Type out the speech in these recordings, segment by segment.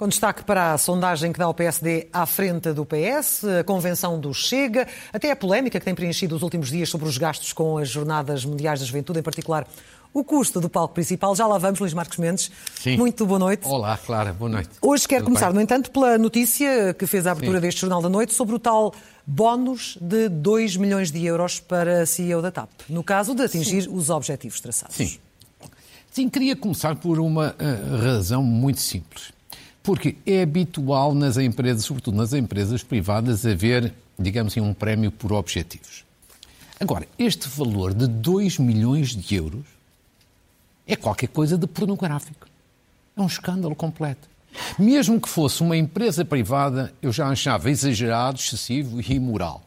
Com destaque para a sondagem que dá o PSD à frente do PS, a convenção do Chega, até a polémica que tem preenchido os últimos dias sobre os gastos com as Jornadas Mundiais da Juventude, em particular o custo do palco principal. Já lá vamos, Luís Marcos Mendes. Sim. Muito boa noite. Olá, Clara, boa noite. Hoje quero Tudo começar, bem? no entanto, pela notícia que fez a abertura Sim. deste Jornal da Noite sobre o tal bónus de 2 milhões de euros para a CEO da TAP, no caso de atingir os objetivos traçados. Sim. Sim, queria começar por uma eh, razão muito simples. Porque é habitual nas empresas, sobretudo nas empresas privadas, haver, digamos assim, um prémio por objetivos. Agora, este valor de 2 milhões de euros é qualquer coisa de pornográfico. É um escândalo completo. Mesmo que fosse uma empresa privada, eu já achava exagerado, excessivo e imoral.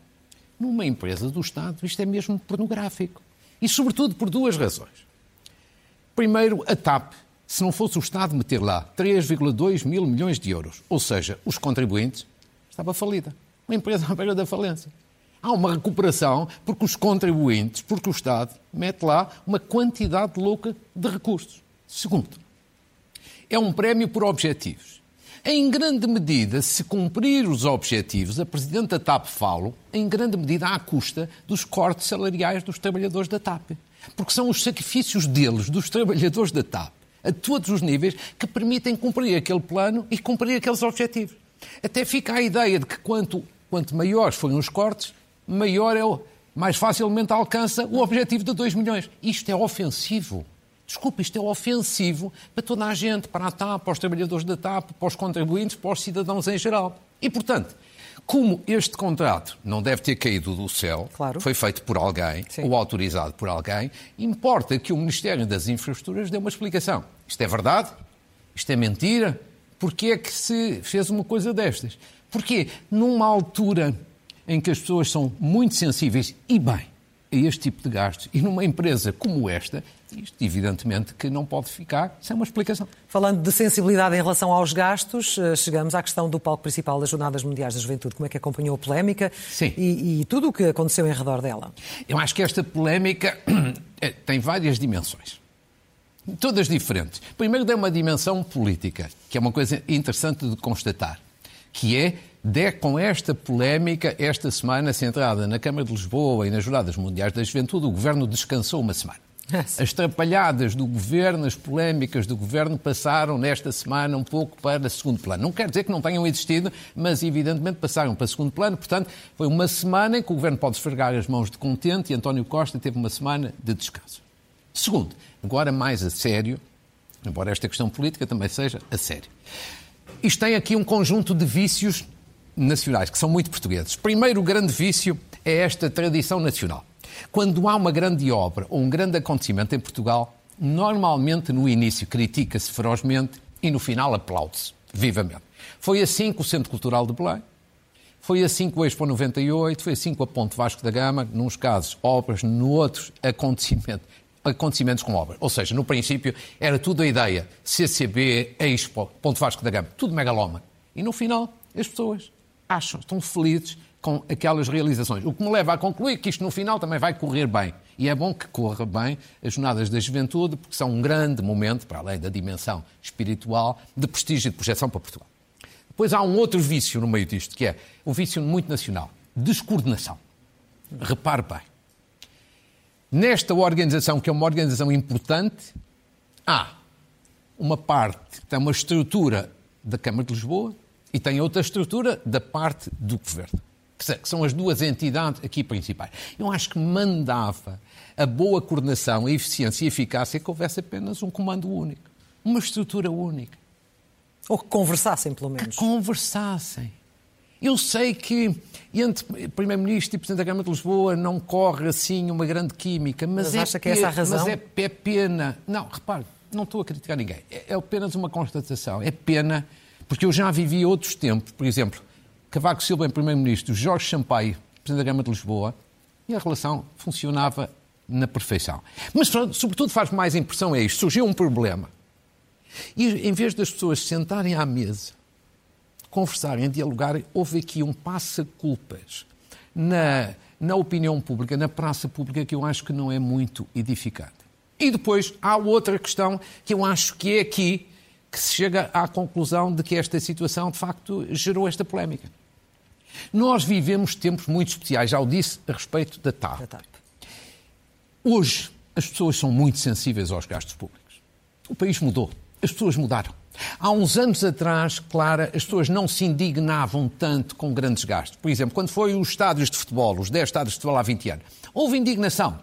Numa empresa do Estado, isto é mesmo pornográfico. E, sobretudo, por duas razões. Primeiro, a TAP, se não fosse o Estado meter lá 3,2 mil milhões de euros, ou seja, os contribuintes, estava falida. Uma empresa à beira da falência. Há uma recuperação porque os contribuintes, porque o Estado mete lá uma quantidade louca de recursos. Segundo, é um prémio por objetivos. Em grande medida, se cumprir os objetivos, a Presidente da TAP falo, em grande medida à custa dos cortes salariais dos trabalhadores da TAP. Porque são os sacrifícios deles, dos trabalhadores da TAP, a todos os níveis, que permitem cumprir aquele plano e cumprir aqueles objetivos. Até fica a ideia de que quanto, quanto maiores forem os cortes, maior é o, mais facilmente alcança o objetivo de 2 milhões. Isto é ofensivo. Desculpa, isto é ofensivo para toda a gente, para a TAP, para os trabalhadores da TAP, para os contribuintes, para os cidadãos em geral. E, portanto, como este contrato não deve ter caído do céu, Claro. foi feito por alguém, Sim. ou autorizado por alguém, importa que o Ministério das Infraestruturas dê uma explicação. Isto é verdade? Isto é mentira? Porquê é que se fez uma coisa destas? Porque numa altura em que as pessoas são muito sensíveis, e bem, a este tipo de gastos, e numa empresa como esta, isto evidentemente que não pode ficar sem uma explicação. Falando de sensibilidade em relação aos gastos, eh, chegamos à questão do palco principal das Jornadas Mundiais da Juventude. Como é que acompanhou a polémica. E, e tudo o que aconteceu em redor dela? Eu acho que esta polémica eh, tem várias dimensões. Todas diferentes. Primeiro, tem uma dimensão política, que é uma coisa interessante de constatar, que é, de, com esta polémica, esta semana centrada na Câmara de Lisboa e nas Jornadas Mundiais da Juventude, o Governo descansou uma semana. As trapalhadas do Governo, as polémicas do Governo passaram nesta semana um pouco para segundo plano. Não quer dizer que não tenham existido, mas evidentemente passaram para segundo plano. Portanto, foi uma semana em que o Governo pode esfregar as mãos de contente e António Costa teve uma semana de descanso. Segundo, agora mais a sério, embora esta questão política também seja a sério. Isto tem aqui um conjunto de vícios nacionais, que são muito portugueses. Primeiro, o grande vício é esta tradição nacional. Quando há uma grande obra ou um grande acontecimento em Portugal, normalmente no início critica-se ferozmente e no final aplaude-se vivamente. Foi assim com o Centro Cultural de Belém, foi assim com o Expo 98, foi assim com a Ponte Vasco da Gama, nos casos obras, noutros acontecimentos, acontecimentos com obras. Ou seja, no princípio era tudo a ideia, CCB, Expo, Ponte Vasco da Gama, tudo megalómano. E no final as pessoas acham, estão felizes com aquelas realizações. O que me leva a concluir que isto no final também vai correr bem. E é bom que corra bem as Jornadas da Juventude, porque são um grande momento, para além da dimensão espiritual, de prestígio e de projeção para Portugal. Depois há um outro vício no meio disto, que é um vício muito nacional. Descoordenação. Repare bem. Nesta organização, que é uma organização importante, há uma parte, tem uma estrutura da Câmara de Lisboa e tem outra estrutura da parte do Governo. Que são as duas entidades aqui principais. Eu acho que mandava a boa coordenação, a eficiência e a eficácia que houvesse apenas um comando único. Uma estrutura única Ou que conversassem, pelo menos. conversassem. Eu sei que entre Primeiro-Ministro e Presidente da Câmara de Lisboa não corre assim uma grande química, mas, Mas é, acha que é essa a razão? Mas é, é pena. Não, repare, não estou a criticar ninguém. É, é apenas uma constatação. É pena, porque eu já vivi outros tempos. Por exemplo, Cavaco Silva em Primeiro-Ministro, Jorge Sampaio, Presidente da Câmara de Lisboa, e a relação funcionava na perfeição. Mas, sobretudo, faz mais impressão é isto. Surgiu um problema. E em vez das pessoas sentarem à mesa, conversarem, dialogarem, houve aqui um passa-culpas na, na opinião pública, na praça pública, que eu acho que não é muito edificante. E depois há outra questão que eu acho que é aqui que se chega à conclusão de que esta situação, de facto, gerou esta polémica. Nós vivemos tempos muito especiais, já o disse a respeito da TAP. Hoje, as pessoas são muito sensíveis aos gastos públicos. O país mudou, as pessoas mudaram. Há uns anos atrás, Clara, as pessoas não se indignavam tanto com grandes gastos. Por exemplo, quando foi os estádios de futebol, os 10 estádios de futebol há 20 anos, houve indignação,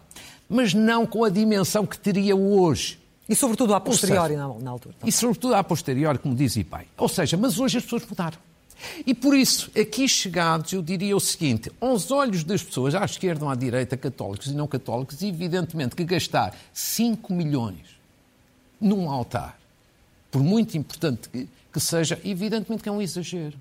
mas não com a dimensão que teria hoje. E sobretudo a posteriori, seja, na, altura. E sobretudo a posteriori, como diz Ipai. Ou seja, mas hoje as pessoas mudaram. E por isso, aqui chegados, eu diria o seguinte: aos olhos das pessoas, à esquerda ou à direita, católicos e não católicos, evidentemente que gastar 5 milhões num altar, por muito importante que, que seja, evidentemente que é um exagero.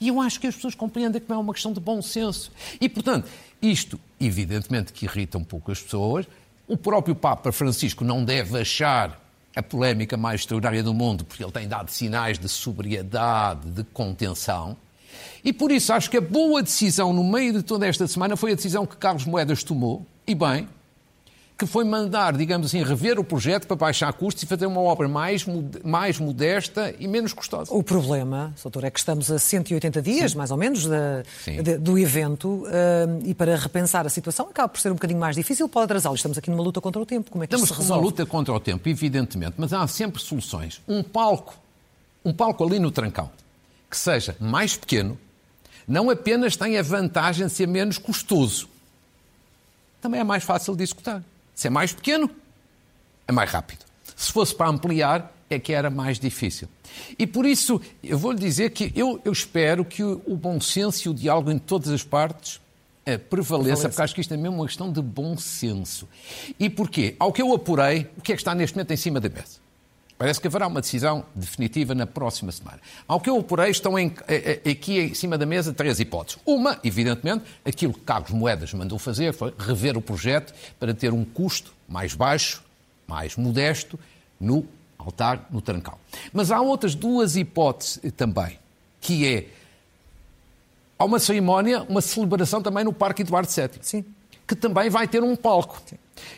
E eu acho que as pessoas compreendem que não é uma questão de bom senso. E, portanto, isto, evidentemente, que irrita um pouco as pessoas. O próprio Papa Francisco não deve achar a polémica mais extraordinária do mundo, porque ele tem dado sinais de sobriedade, de contenção. E por isso acho que a boa decisão no meio de toda esta semana foi a decisão que Carlos Moedas tomou, e bem, que foi mandar, digamos assim, rever o projeto para baixar custos e fazer uma obra mais, mais modesta e menos custosa. O problema, doutor, é que estamos a 180 dias, Sim. mais ou menos, da, de, do evento uh, e para repensar a situação acaba por ser um bocadinho mais difícil, pode atrasá-lo. Estamos aqui numa luta contra o tempo. Como é que Estamos isso se resolve? uma luta contra o tempo, evidentemente, mas há sempre soluções. Um palco, um palco ali no Trancão, que seja mais pequeno, não apenas tem a vantagem de ser menos custoso, também é mais fácil de executar. Se é mais pequeno, é mais rápido. Se fosse para ampliar, é que era mais difícil. E por isso, eu vou lhe dizer que eu, eu espero que o, o, bom senso e o diálogo em todas as partes eh, prevaleça, porque acho que isto é mesmo uma questão de bom senso. E porquê? Ao que eu apurei, o que é que está neste momento em cima da mesa? Parece que haverá uma decisão definitiva na próxima semana. Ao que eu apurei, estão em, eh, eh, aqui em cima da mesa três hipóteses. Uma, evidentemente, aquilo que Carlos Moedas mandou fazer foi rever o projeto para ter um custo mais baixo, mais modesto, no altar, no Trancal. Mas há outras duas hipóteses também, que é há uma cerimónia, uma celebração também no Parque Eduardo VII. Sim. Que também vai ter um palco. Sim.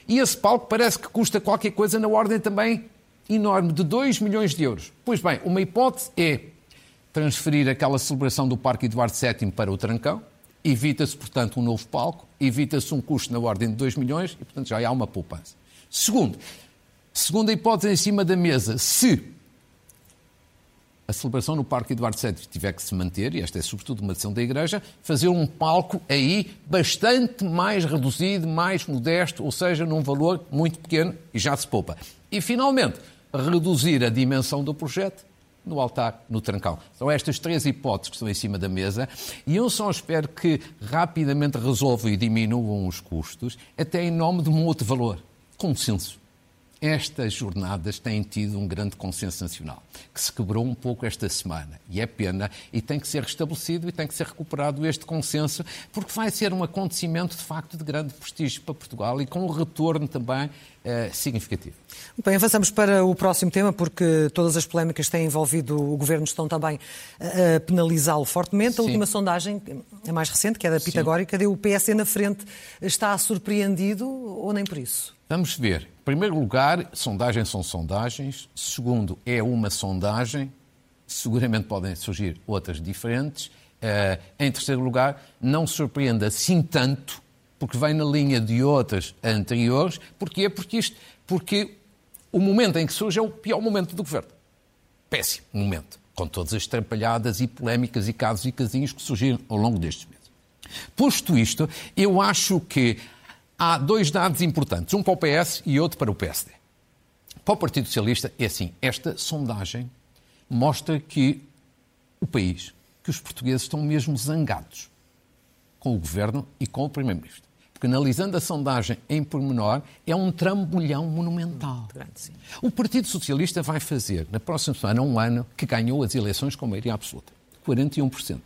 E esse palco parece que custa qualquer coisa na ordem também enorme de 2 milhões de euros. Pois bem, uma hipótese é transferir aquela celebração do Parque Eduardo VII para o Trancão, evita-se, portanto, um novo palco, evita-se um custo na ordem de 2 milhões e, portanto, já há uma poupança. Segundo, segunda hipótese em cima da mesa, se a celebração no Parque Eduardo VII tiver que se manter, e esta é sobretudo uma decisão da Igreja, fazer um palco aí bastante mais reduzido, mais modesto, ou seja, num valor muito pequeno e já se poupa. E, finalmente, reduzir a dimensão do projeto no altar, no trancão. São estas três hipóteses que estão em cima da mesa e eu só espero que rapidamente resolvam e diminuam os custos, até em nome de um outro valor, consenso. Estas jornadas têm tido um grande consenso nacional, que se quebrou um pouco esta semana. E é pena, e tem que ser restabelecido e tem que ser recuperado este consenso, porque vai ser um acontecimento de facto de grande prestígio para Portugal e com um retorno também eh, significativo. Bem, avançamos para o próximo tema, porque todas as polémicas que têm envolvido o Governo estão também a penalizá-lo fortemente. A Sim. última sondagem, a mais recente, que é da Pitagórica, deu o PS na frente. Está surpreendido ou nem por isso? Vamos ver. Em primeiro lugar, sondagens são sondagens. Segundo, é uma sondagem. Seguramente podem surgir outras diferentes. Uh, em terceiro lugar, não surpreenda assim tanto, porque vem na linha de outras anteriores. Porquê? Porque, isto, porque o momento em que surge é o pior momento do governo. Péssimo momento. Com todas as trapalhadas e polémicas e casos e casinhos que surgiram ao longo destes meses. Posto isto, eu acho que há dois dados importantes, um para o PS e outro para o PSD. Para o Partido Socialista, é assim: esta sondagem mostra que o país, que os portugueses estão mesmo zangados com o governo e com o Primeiro-Ministro. Porque analisando a sondagem em pormenor, é um trambolhão monumental. O Partido Socialista vai fazer, na próxima semana, um ano que ganhou as eleições com maioria absoluta. 41%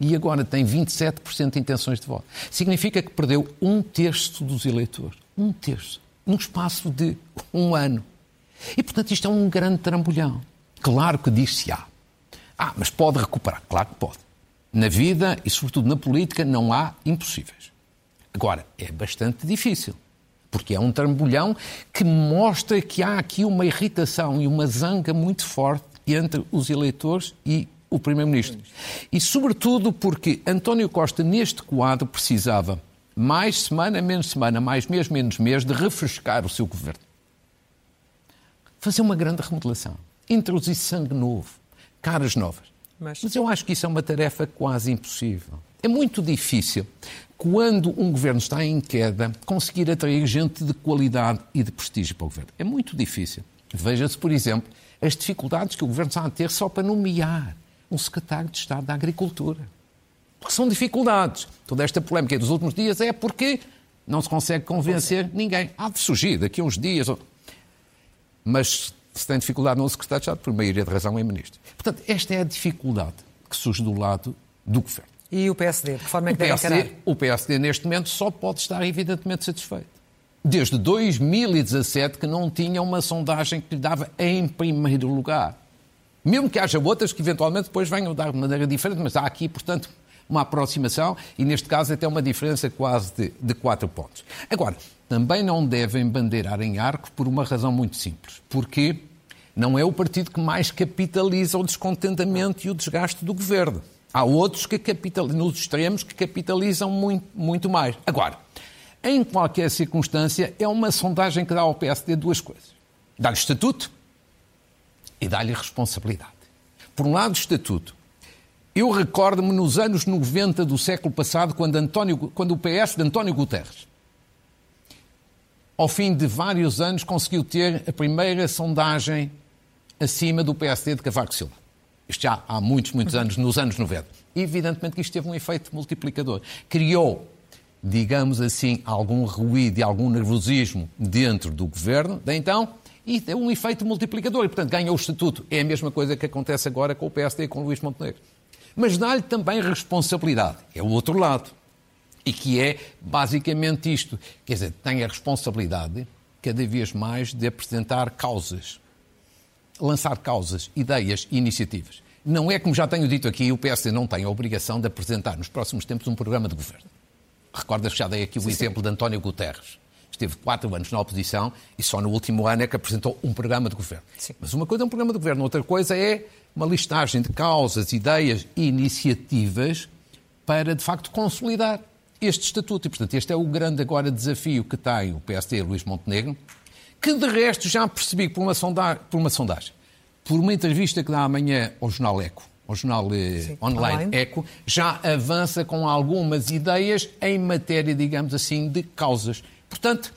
e agora tem 27% de intenções de voto. Significa que perdeu um terço dos eleitores. Um terço. Num espaço de um ano. E, portanto, isto é um grande trambolhão. Claro que diz-se-á. Ah, mas pode recuperar. Claro que pode. Na vida e, sobretudo, na política, não há impossíveis. Agora, é bastante difícil, porque é um trambolhão que mostra que há aqui uma irritação e uma zanga muito forte entre os eleitores e o Primeiro-Ministro. E, sobretudo, porque António Costa, neste quadro, precisava mais semana, menos semana, mais mês, menos mês, de refrescar o seu governo. Fazer uma grande remodelação. Introduzir sangue novo, caras novas. Mas... Mas eu acho que isso é uma tarefa quase impossível. É muito difícil, quando um governo está em queda, conseguir atrair gente de qualidade e de prestígio para o governo. É muito difícil. Veja-se, por exemplo, as dificuldades que o governo está a ter só para nomear um secretário de Estado da Agricultura. Porque são dificuldades. Toda esta polémica dos últimos dias é porque não se consegue convencer ninguém. Há de surgir daqui a uns dias. Mas se tem dificuldade no secretário de Estado, por maioria de razão é ministro. Portanto, esta é a dificuldade que surge do lado do governo. E o PSD? De que forma é que o PSD, deve O PSD, neste momento, só pode estar evidentemente satisfeito. Desde 2017 que não tinha uma sondagem que lhe dava em primeiro lugar. Mesmo que haja outras que eventualmente depois venham dar de maneira diferente, mas há aqui, portanto, uma aproximação e, neste caso, até uma diferença quase de, de quatro pontos. Agora, também não devem bandeirar em arco por uma razão muito simples. Porque não é o partido que mais capitaliza o descontentamento e o desgaste do governo. Há outros que capitalizam, nos extremos que capitalizam muito, muito mais. Agora, em qualquer circunstância, é uma sondagem que dá ao PSD duas coisas: dá-lhe estatuto e dá-lhe responsabilidade. Por um lado, estatuto. Eu recordo-me nos anos 90 do século passado, quando, António, quando o PS de António Guterres ao fim de vários anos, conseguiu ter a primeira sondagem acima do PSD de Cavaco Silva. Isto já há muitos, muitos anos, nos anos 90. E, evidentemente que isto teve um efeito multiplicador. Criou, digamos assim, algum ruído e algum nervosismo dentro do governo, de então, e deu um efeito multiplicador. E, portanto, ganhou o estatuto. É a mesma coisa que acontece agora com o PSD e com o Luís Montenegro. Mas dá-lhe também responsabilidade. É o outro lado e que é basicamente isto. Quer dizer, tem a responsabilidade, cada vez mais, de apresentar causas, lançar causas, ideias e iniciativas. Não é, como já tenho dito aqui, o PSD não tem a obrigação de apresentar nos próximos tempos um programa de governo. Recordas que já dei aqui o sim, exemplo sim. de António Guterres. Esteve quatro anos na oposição e só no último ano é que apresentou um programa de governo. Sim. Mas uma coisa é um programa de governo, outra coisa é uma listagem de causas, ideias e iniciativas para, de facto, consolidar este estatuto. E, portanto, este é o grande agora desafio que tem o PSD Luís Montenegro, que de resto já percebi por uma, sonda por uma sondagem, por uma entrevista que dá amanhã ao Jornal Eco, ao jornal eh, Sim, online, online Eco, já avança com algumas ideias em matéria, digamos assim, de causas. Portanto,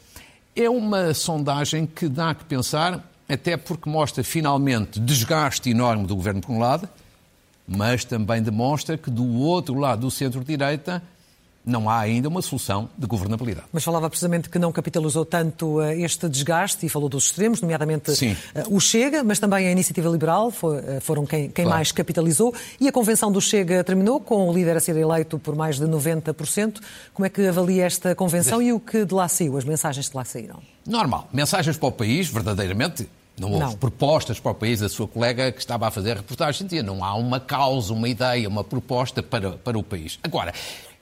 é uma sondagem que dá que pensar, até porque mostra finalmente desgaste enorme do governo por um lado, mas também demonstra que do outro lado do centro-direita não há ainda uma solução de governabilidade. Mas falava precisamente que não capitalizou tanto uh, este desgaste e falou dos extremos, nomeadamente uh, o Chega, mas também a Iniciativa Liberal uh, foram quem, quem claro. mais capitalizou. E a convenção do Chega terminou com o líder a ser eleito por mais de 90%. Como é que avalia esta convenção e o que de lá saiu, as mensagens que lá saíram? Normal. Mensagens para o país, verdadeiramente, não houve não. propostas para o país. A sua colega que estava a fazer a reportagem dizia não há uma causa, uma ideia, uma proposta para, para o país. Agora,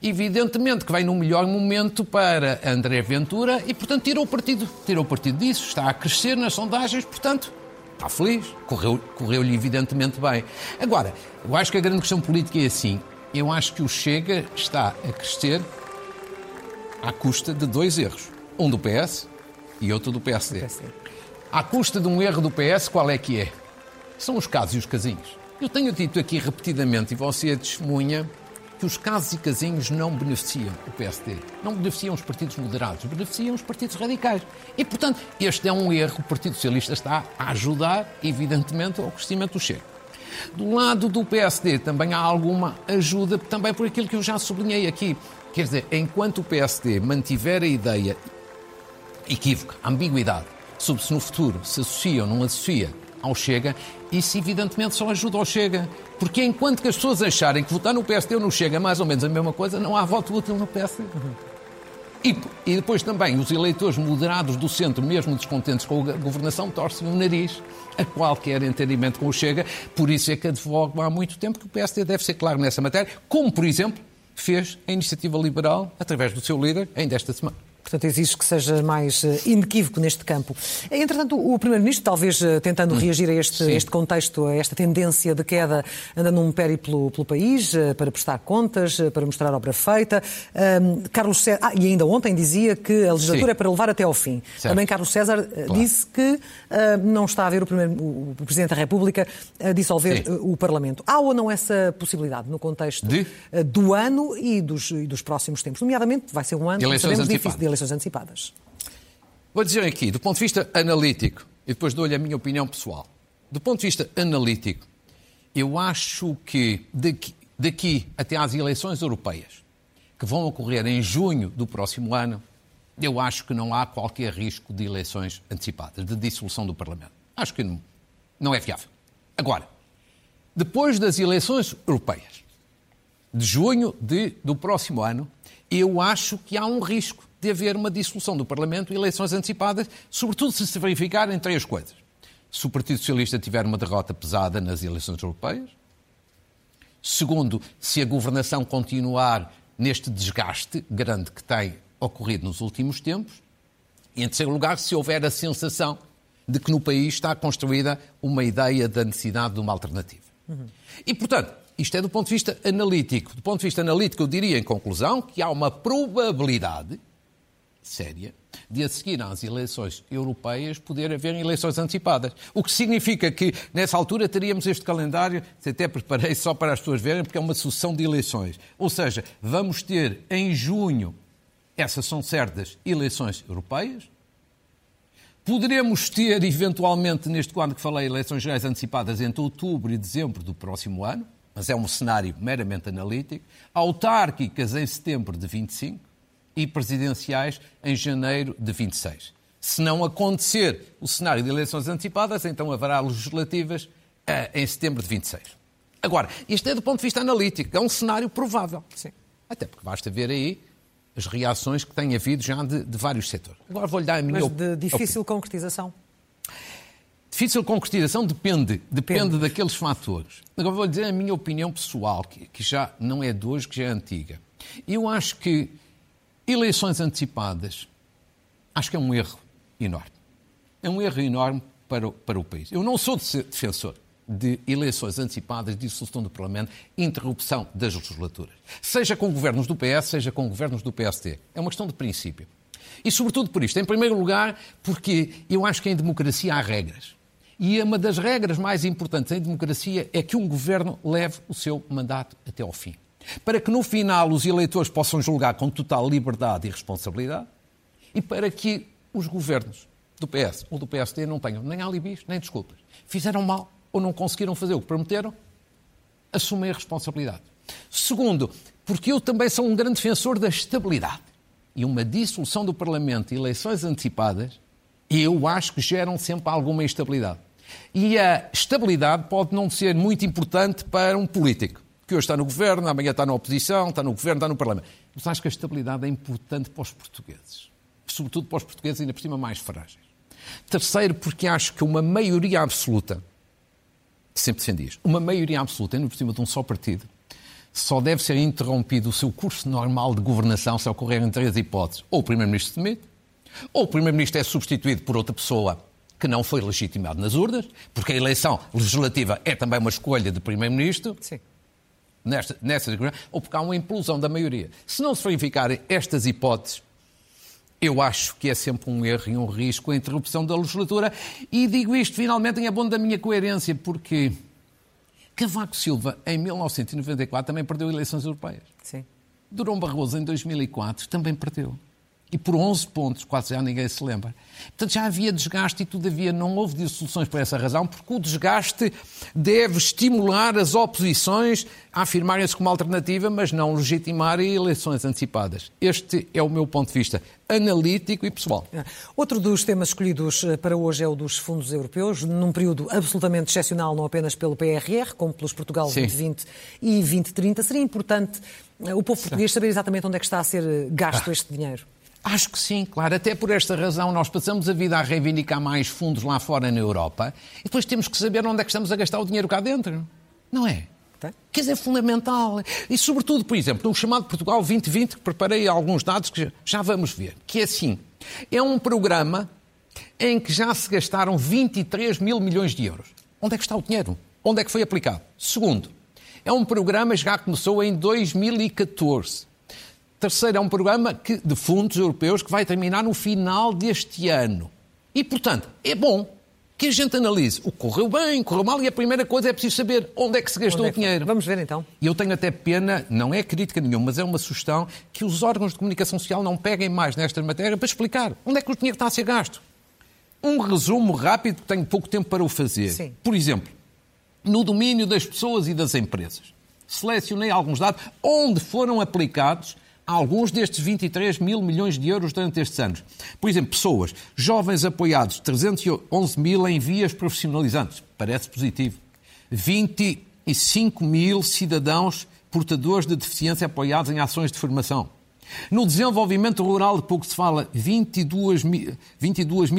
evidentemente que vem no melhor momento para André Ventura e, portanto, tirou o partido, tirou o partido disso, está a crescer nas sondagens, portanto, está feliz, correu-lhe correu evidentemente bem. Agora, eu acho que a grande questão política é assim, eu acho que o Chega está a crescer à custa de dois erros, um do PS e outro do PSD. PSD. À custa de um erro do PS, qual é que é? São os casos e os casinhos. Eu tenho dito aqui repetidamente, e você é testemunha, que os casos e casinhos não beneficiam o PSD, não beneficiam os partidos moderados, beneficiam os partidos radicais. E, portanto, este é um erro. O Partido Socialista está a ajudar, evidentemente, ao crescimento do Chega. Do lado do PSD também há alguma ajuda, também por aquilo que eu já sublinhei aqui. Quer dizer, enquanto o PSD mantiver a ideia equívoca, ambiguidade, sobre se no futuro se associa ou não associa ao Chega, isso evidentemente só ajuda ao Chega. Porque enquanto que as pessoas acharem que votar no PSD ou no Chega é mais ou menos a mesma coisa, não há voto útil no PSD. E, e, depois também os eleitores moderados do centro, mesmo descontentes com a governação, torcem o nariz a qualquer entendimento com o Chega. Por isso é que advogo há muito tempo que o PSD deve ser claro nessa matéria, como, por exemplo, fez a Iniciativa Liberal, através do seu líder, ainda esta semana. Portanto, exige que seja mais uh, inequívoco neste campo. Entretanto, o Primeiro-Ministro, talvez uh, tentando hum. reagir a este, este, contexto, a esta tendência de queda, anda num périplo pelo país uh, para prestar contas, para mostrar obra feita. Carlos César, ah, e ainda ontem dizia que a legislatura Sim. é para levar até ao fim. Certo. Também Carlos César claro. disse que não está a ver o, primeiro, o, Presidente da República a dissolver Sim. o Parlamento. Há ou não essa possibilidade no contexto de? do ano e dos, e dos próximos tempos? Nomeadamente, vai ser um ano, sabemos, difícil de eleições antecipadas? Vou dizer aqui, do ponto de vista analítico, e depois dou-lhe a minha opinião pessoal. Do ponto de vista analítico, eu acho que daqui, daqui até às eleições europeias, que vão ocorrer em junho do próximo ano, eu acho que não há qualquer risco de eleições antecipadas, de dissolução do Parlamento. Acho que não, não é viável. Agora, depois das eleições europeias, de junho de, do próximo ano, eu acho que há um risco de haver uma dissolução do Parlamento e eleições antecipadas, sobretudo se se verificarem três coisas. Se o Partido Socialista tiver uma derrota pesada nas eleições europeias. Segundo, se a governação continuar neste desgaste grande que tem ocorrido nos últimos tempos. E, em terceiro lugar, se houver a sensação de que no país está construída uma ideia da necessidade de uma alternativa. Uhum. E, portanto, isto é do ponto de vista analítico. Do ponto de vista analítico, eu diria, em conclusão, que há uma probabilidade séria de a seguir às eleições europeias poder haver eleições antecipadas. O que significa que nessa altura teríamos este calendário, até preparei só para as pessoas verem, porque é uma sucessão de eleições. Ou seja, vamos ter em junho, essas são certas, eleições europeias. Poderemos ter, eventualmente, neste quadro que falei, eleições gerais antecipadas entre outubro e dezembro do próximo ano, mas é um cenário meramente analítico. Autárquicas em setembro de 25 e presidenciais em janeiro de 26. Se não acontecer o cenário de eleições antecipadas, então haverá legislativas eh, em setembro de 26. Agora, isto é do ponto de vista analítico, é um cenário provável. Sim. Até porque basta ver aí as reações que tem havido já de, de vários setores. Agora vou-lhe dar a minha Mas de difícil opinião. concretização? Difícil concretização depende, depende, depende daqueles fatores. Agora vou-lhe dizer a minha opinião pessoal, que, que já não é de hoje, que já é antiga. Eu acho que Eleições antecipadas, acho que é um erro enorme. É um erro enorme para o, para o país. Eu não sou defensor de eleições antecipadas, dissolução do Parlamento, interrupção das legislaturas. Seja com governos do PS, seja com governos do PST. É uma questão de princípio. E sobretudo por isto. Em primeiro lugar, porque eu acho que em democracia há regras. E uma das regras mais importantes em democracia é que um governo leve o seu mandato até ao fim para que no final os eleitores possam julgar com total liberdade e responsabilidade e para que os governos do PS ou do PSD não tenham nem alibis nem desculpas. Fizeram mal ou não conseguiram fazer o que prometeram, assumem a responsabilidade. Segundo, porque eu também sou um grande defensor da estabilidade. E uma dissolução do Parlamento e eleições antecipadas, eu acho que geram sempre alguma instabilidade. E a estabilidade pode não ser muito importante para um político que hoje está no governo, amanhã está na oposição, está no governo, está no Parlamento. Mas acho que a estabilidade é importante para os portugueses. Sobretudo para os portugueses, ainda por cima, mais frágeis. Terceiro, porque acho que uma maioria absoluta, sempre defendi isto, uma maioria absoluta, ainda por cima de um só partido, só deve ser interrompido o seu curso normal de governação se ocorrerem três hipóteses. Ou o Primeiro-Ministro se demite, ou o Primeiro-Ministro é substituído por outra pessoa que não foi legitimado nas urnas, porque a eleição legislativa é também uma escolha de Primeiro-Ministro. Sim nesta, nesta ou porque há uma implosão da maioria. Se não se verificarem estas hipóteses, eu acho que é sempre um erro e um risco a interrupção da legislatura. E digo isto finalmente em abono da minha coerência, porque Cavaco Silva, em 1994, também perdeu eleições europeias. Sim. Durão Barroso, em 2004, também perdeu e por 11 pontos, quase já ninguém se lembra. Portanto, já havia desgaste e, todavia, não houve dissoluções por essa razão, porque o desgaste deve estimular as oposições a afirmarem-se como alternativa, mas não legitimar eleições antecipadas. Este é o meu ponto de vista analítico e pessoal. Outro dos temas escolhidos eh, para hoje é o dos fundos europeus, num período absolutamente excepcional, não apenas pelo PRR, como pelos Portugal Sim. 2020 e 2030. Seria importante eh, o povo português saber exatamente onde é que está a ser eh, gasto ah. este dinheiro? Acho que sim, claro. Até por esta razão nós passamos a vida a reivindicar mais fundos lá fora na Europa e depois temos que saber onde é que estamos a gastar o dinheiro cá dentro. Não é? Tá. Quer dizer, é fundamental. E, sobretudo, por exemplo, no chamado Portugal 2020, que preparei alguns dados que já vamos ver, que é assim, é um programa em que já se gastaram 23 mil milhões de euros. Onde é que está o dinheiro? Onde é que foi aplicado? Segundo, é um programa que já começou em 2014. Terceiro, é um programa que, de fundos europeus que vai terminar no final deste ano. E, portanto, é bom que a gente analise o que correu bem, correu mal, e a primeira coisa é preciso saber onde é que se gastou é o dinheiro. Vamos ver então. E eu tenho até pena, não é crítica nenhuma, mas é uma sugestão que os órgãos de comunicação social não peguem mais nesta matéria para explicar onde é que o dinheiro está a ser gasto. Um resumo rápido, tenho pouco tempo para o fazer. Sim. Por exemplo, no domínio das pessoas e das empresas. Selecionei alguns dados onde foram aplicados alguns destes 23 mil milhões de euros durante estes anos. Por exemplo, pessoas, jovens apoiados, 311 mil em vias profissionalizantes, parece positivo. 25 mil cidadãos portadores de deficiência apoiados em ações de formação. No desenvolvimento rural, de pouco se fala, 22.500 22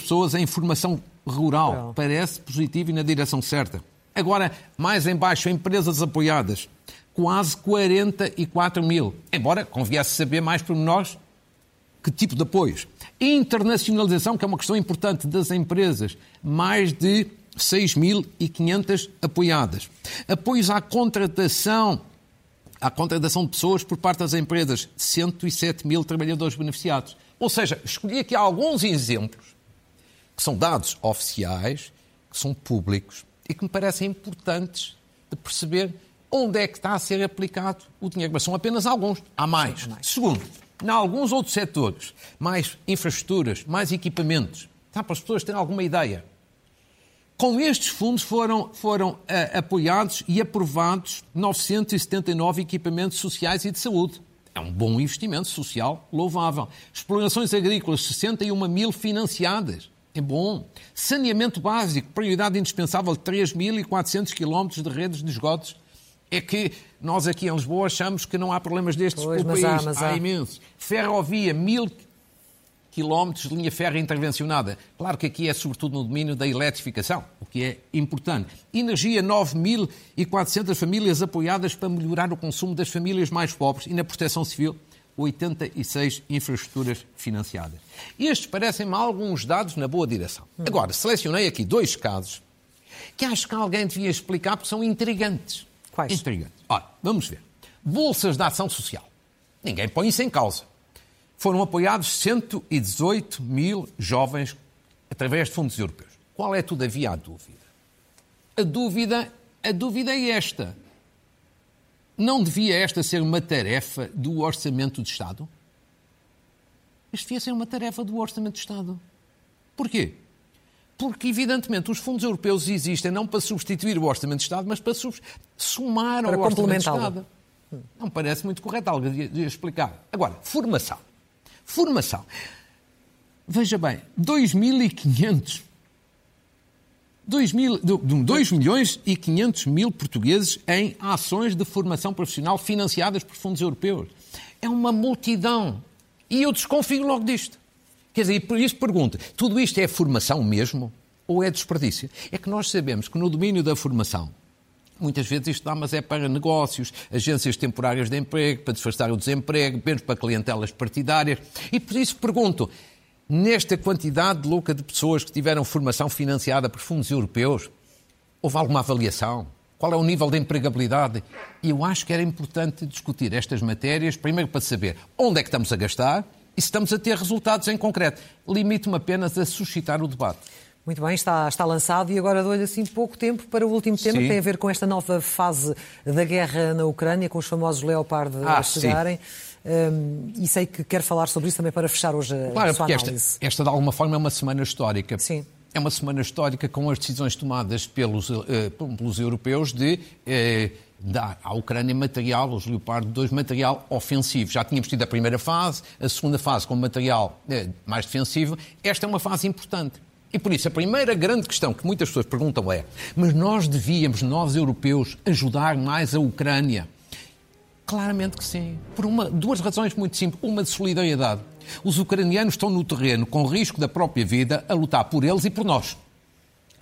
pessoas em formação rural. Parece positivo e na direção certa. Agora, mais embaixo, empresas apoiadas quase 44 mil. Embora conviesse saber mais por nós que tipo de apoios. Internacionalização, que é uma questão importante das empresas, mais de 6.500 apoiadas. Apoios à contratação, à contratação de pessoas por parte das empresas, 107 mil trabalhadores beneficiados. Ou seja, escolhi aqui alguns exemplos que são dados oficiais, que são públicos e que me parecem importantes de perceber onde é que está a ser aplicado o dinheiro. Mas são apenas alguns. Há mais. mais. Segundo, em alguns outros setores, mais infraestruturas, mais equipamentos, está para as pessoas terem alguma ideia. Com estes fundos foram, foram uh, apoiados e aprovados 979 equipamentos sociais e de saúde. É um bom investimento social louvável. Explorações agrícolas, 61 mil financiadas. É bom. Saneamento básico, prioridade indispensável, 3.400 quilómetros de redes de esgotos é que nós aqui em Lisboa achamos que não há problemas destes pois, pelo país. Há, mas há, há imensos. Ferrovia, mil quilómetros de linha férrea intervencionada. Claro que aqui é sobretudo no domínio da eletrificação, o que é importante. Energia, 9.400 famílias apoiadas para melhorar o consumo das famílias mais pobres e na proteção civil, 86 infraestruturas financiadas. Estes parecem-me alguns dados na boa direção. Hum. Agora, selecionei aqui dois casos que acho que alguém devia explicar porque são intrigantes. Quais? Intrigante. Ora, vamos ver. Bolsas de ação social. Ninguém põe isso em causa. Foram apoiados 118 mil jovens através de fundos europeus. Qual é, todavia, a dúvida? A dúvida, a dúvida é esta. Não devia esta ser uma tarefa do Orçamento de Estado? Isto devia ser uma tarefa do Orçamento de Estado. Porquê? Porque, evidentemente, os fundos europeus existem não para substituir o Orçamento de Estado, mas para somar para ao Orçamento de Estado. Não parece muito correto, algo de explicar. Agora, formação. Formação. Veja bem, 2.500 2, mil, 2 milhões e 500 mil portugueses em ações de formação profissional financiadas por fundos europeus. É uma multidão. E eu desconfio logo disto. Quer dizer, por isso pergunto, tudo isto é formação mesmo ou é desperdício? É que nós sabemos que no domínio da formação, muitas vezes isto dá, mas é para negócios, agências temporárias de emprego, para disfarçar o desemprego, menos para clientelas partidárias. E por isso pergunto, nesta quantidade louca de pessoas que tiveram formação financiada por fundos europeus, houve alguma avaliação? Qual é o nível de empregabilidade? E eu acho que era importante discutir estas matérias, primeiro para saber onde é que estamos a gastar, e estamos a ter resultados em concreto. Limito-me apenas a suscitar o debate. Muito bem, está, está lançado e agora dou-lhe assim pouco tempo para o último tema sim. que tem a ver com esta nova fase da guerra na Ucrânia, com os famosos Leopard ah, a chegarem. Um, e sei que quer falar sobre isso também para fechar hoje a claro, sua análise. Esta, esta, de alguma forma, é uma semana histórica. Sim. É uma semana histórica com as decisões tomadas pelos, uh, pelos europeus de. Uh, dar à Ucrânia material, os Leopard 2, material ofensivo. Já tínhamos tido a primeira fase, a segunda fase com material eh, mais defensivo. Esta é uma fase importante. E por isso, a primeira grande questão que muitas pessoas perguntam é: mas nós devíamos, nós europeus, ajudar mais a Ucrânia? Claramente que sim. Por uma, duas razões muito simples. Uma de solidariedade. Os ucranianos estão no terreno, com risco da própria vida, a lutar por eles e por nós.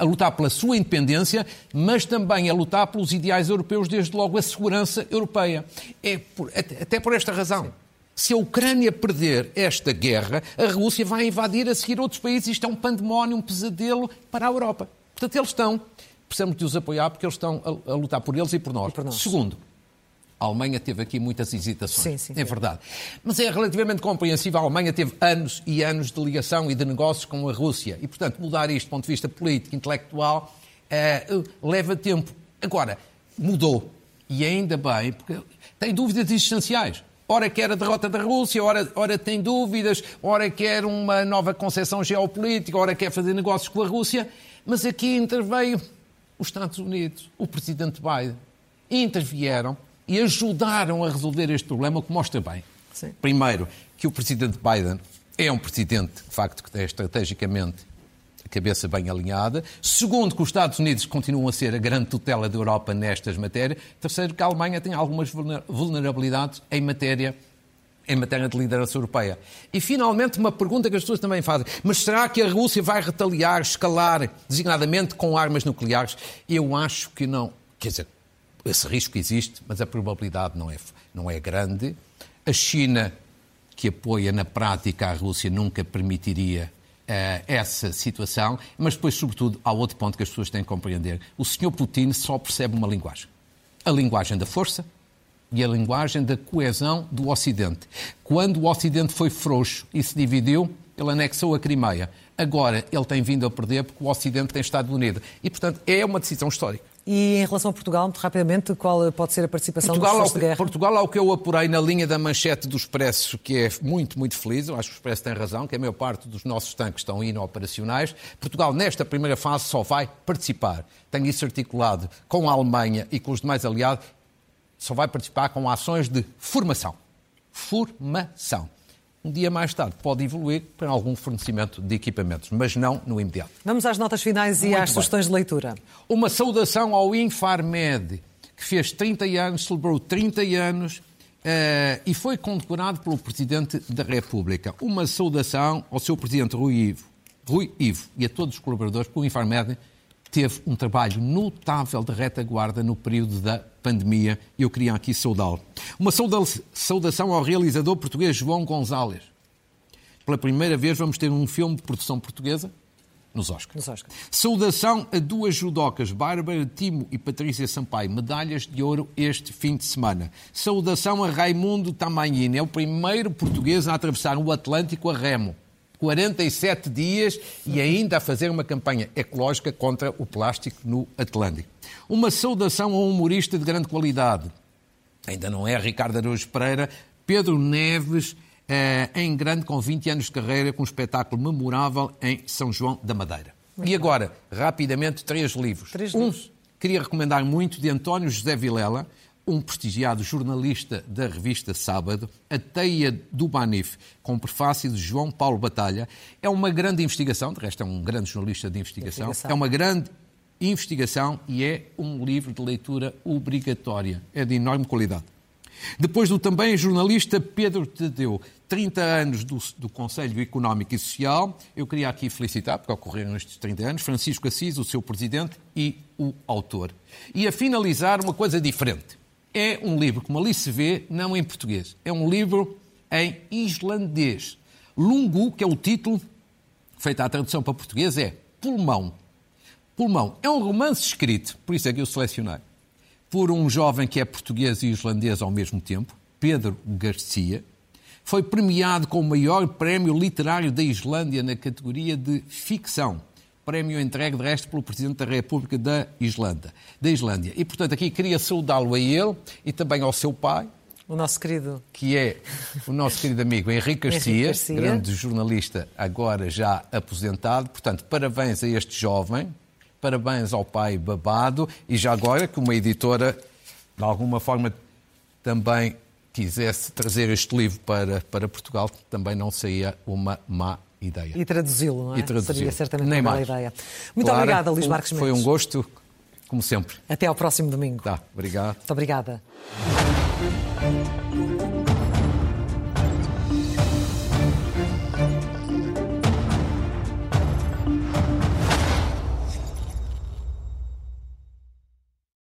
A lutar pela sua independência, mas também a lutar pelos ideais europeus, desde logo a segurança europeia. É por, até por esta razão. Se a Ucrânia perder esta guerra, a Rússia vai invadir a seguir outros países. Isto é um pandemónio, um pesadelo para a Europa. Portanto, eles estão, precisamos de os apoiar porque eles estão a, a lutar por eles e por nós. E por nós. Segundo, a Alemanha teve aqui muitas hesitações. Sim, sim, é verdade. Mas é relativamente compreensível. A Alemanha teve anos e anos de ligação e de negócios com a Rússia. E, portanto, mudar isto do ponto de vista político, intelectual, uh, leva tempo. Agora, mudou. E ainda bem, porque tem dúvidas existenciais. Ora quer a derrota da Rússia, ora, ora tem dúvidas, ora quer uma nova concepção geopolítica, ora quer fazer negócios com a Rússia. Mas aqui interveio os Estados Unidos, o presidente Biden. Intervieram e ajudaram a resolver este problema, o que mostra bem. Sim. Primeiro, que o presidente Biden é um presidente, de facto, que tem estrategicamente a cabeça bem alinhada. Segundo, que os Estados Unidos continuam a ser a grande tutela da Europa nestas matérias. Terceiro, que a Alemanha tem algumas vulnerabilidades em matéria em matéria de liderança europeia. E, finalmente, uma pergunta que as pessoas também fazem. Mas será que a Rússia vai retaliar, escalar, designadamente com armas nucleares? Eu acho que não. Quer dizer, esse risco existe, mas a probabilidade não é, não é grande. A China, que apoia na prática a Rússia, nunca permitiria uh, essa situação. Mas depois, sobretudo, há outro ponto que as pessoas têm que compreender. O senhor Putin só percebe uma linguagem. A linguagem da força e a linguagem da coesão do Ocidente. Quando o Ocidente foi frouxo e se dividiu, ele anexou a Crimeia. Agora ele tem vindo a perder porque o Ocidente tem estado unido. E, portanto, é uma decisão histórica. E em relação a Portugal, muito rapidamente, qual pode ser a participação Portugal, dos de guerra? Portugal, ao que eu apurei na linha da manchete do Expresso, que é muito, muito feliz, eu acho que o Expresso tem razão, que a maior parte dos nossos tanques estão inoperacionais. Portugal, nesta primeira fase, só vai participar. Tem isso articulado com a Alemanha e com os demais aliados, só vai participar com ações de formação. Formação um dia mais tarde pode evoluir para algum fornecimento de equipamentos, mas não no imediato. Vamos às notas finais Muito e às bem. sugestões de leitura. Uma saudação ao Infarmed, que fez 30 anos, celebrou 30 anos uh, e foi condecorado pelo Presidente da República. Uma saudação ao seu Presidente Rui Ivo, Rui Ivo e a todos os colaboradores, porque o Infarmed teve um trabalho notável de retaguarda no período da pandemia e eu queria aqui saudá-lo. Uma saudação ao realizador português João Gonzalez. Pela primeira vez vamos ter um filme de produção portuguesa nos Oscars. Nos Oscars. Saudação a duas judocas, Bárbara Timo e Patrícia Sampaio, medalhas de ouro este fim de semana. Saudação a Raimundo Tamanhini, é o primeiro português a atravessar o Atlântico a remo. 47 dias e ainda a fazer uma campanha ecológica contra o plástico no Atlântico. Uma saudação a um humorista de grande qualidade. Ainda não é Ricardo Araújo Pereira, Pedro Neves, eh, em grande com 20 anos de carreira, com um espetáculo memorável em São João da Madeira. Muito e agora, rapidamente, três livros. Três um, livros. queria recomendar muito, de António José Vilela, um prestigiado jornalista da revista Sábado, A Teia do Banif, com prefácio de João Paulo Batalha. É uma grande investigação, de resto é um grande jornalista de investigação. investigação. É uma grande investigação e é um livro de leitura obrigatória. É de enorme qualidade. Depois do também jornalista Pedro Tadeu, 30 anos do, do, Conselho Económico e Social, eu queria aqui felicitar, porque ocorreram estes 30 anos, Francisco Assis, o seu presidente e o autor. E a finalizar, uma coisa diferente. É um livro, como ali se vê, não em português. É um livro em islandês. Lungu, que é o título, feita a tradução para português, é Pulmão. Pulmão é um romance escrito, por isso é que eu selecionei, por um jovem que é português e islandês ao mesmo tempo, Pedro Garcia. Foi premiado com o maior prémio literário da Islândia na categoria de ficção prémio entregue de resto pelo Presidente da República da Islândia. Da Islândia. E, portanto, aqui queria saudá-lo a ele e também ao seu pai, o nosso querido. Que é o nosso querido amigo Henrique Garcia, Garcia, grande jornalista, agora já aposentado. Portanto, parabéns a este jovem, parabéns ao pai babado e já agora que uma editora, de alguma forma, também quisesse trazer este livro para, para Portugal, também não seria uma má ideia. E traduzi-lo, não é? E traduzi Seria certamente Nem uma boa ideia. Muito claro, obrigada, Luís Marques Mendes. Foi um gosto, como sempre. Até ao próximo domingo. Tá, obrigado. Muito. Obrigada.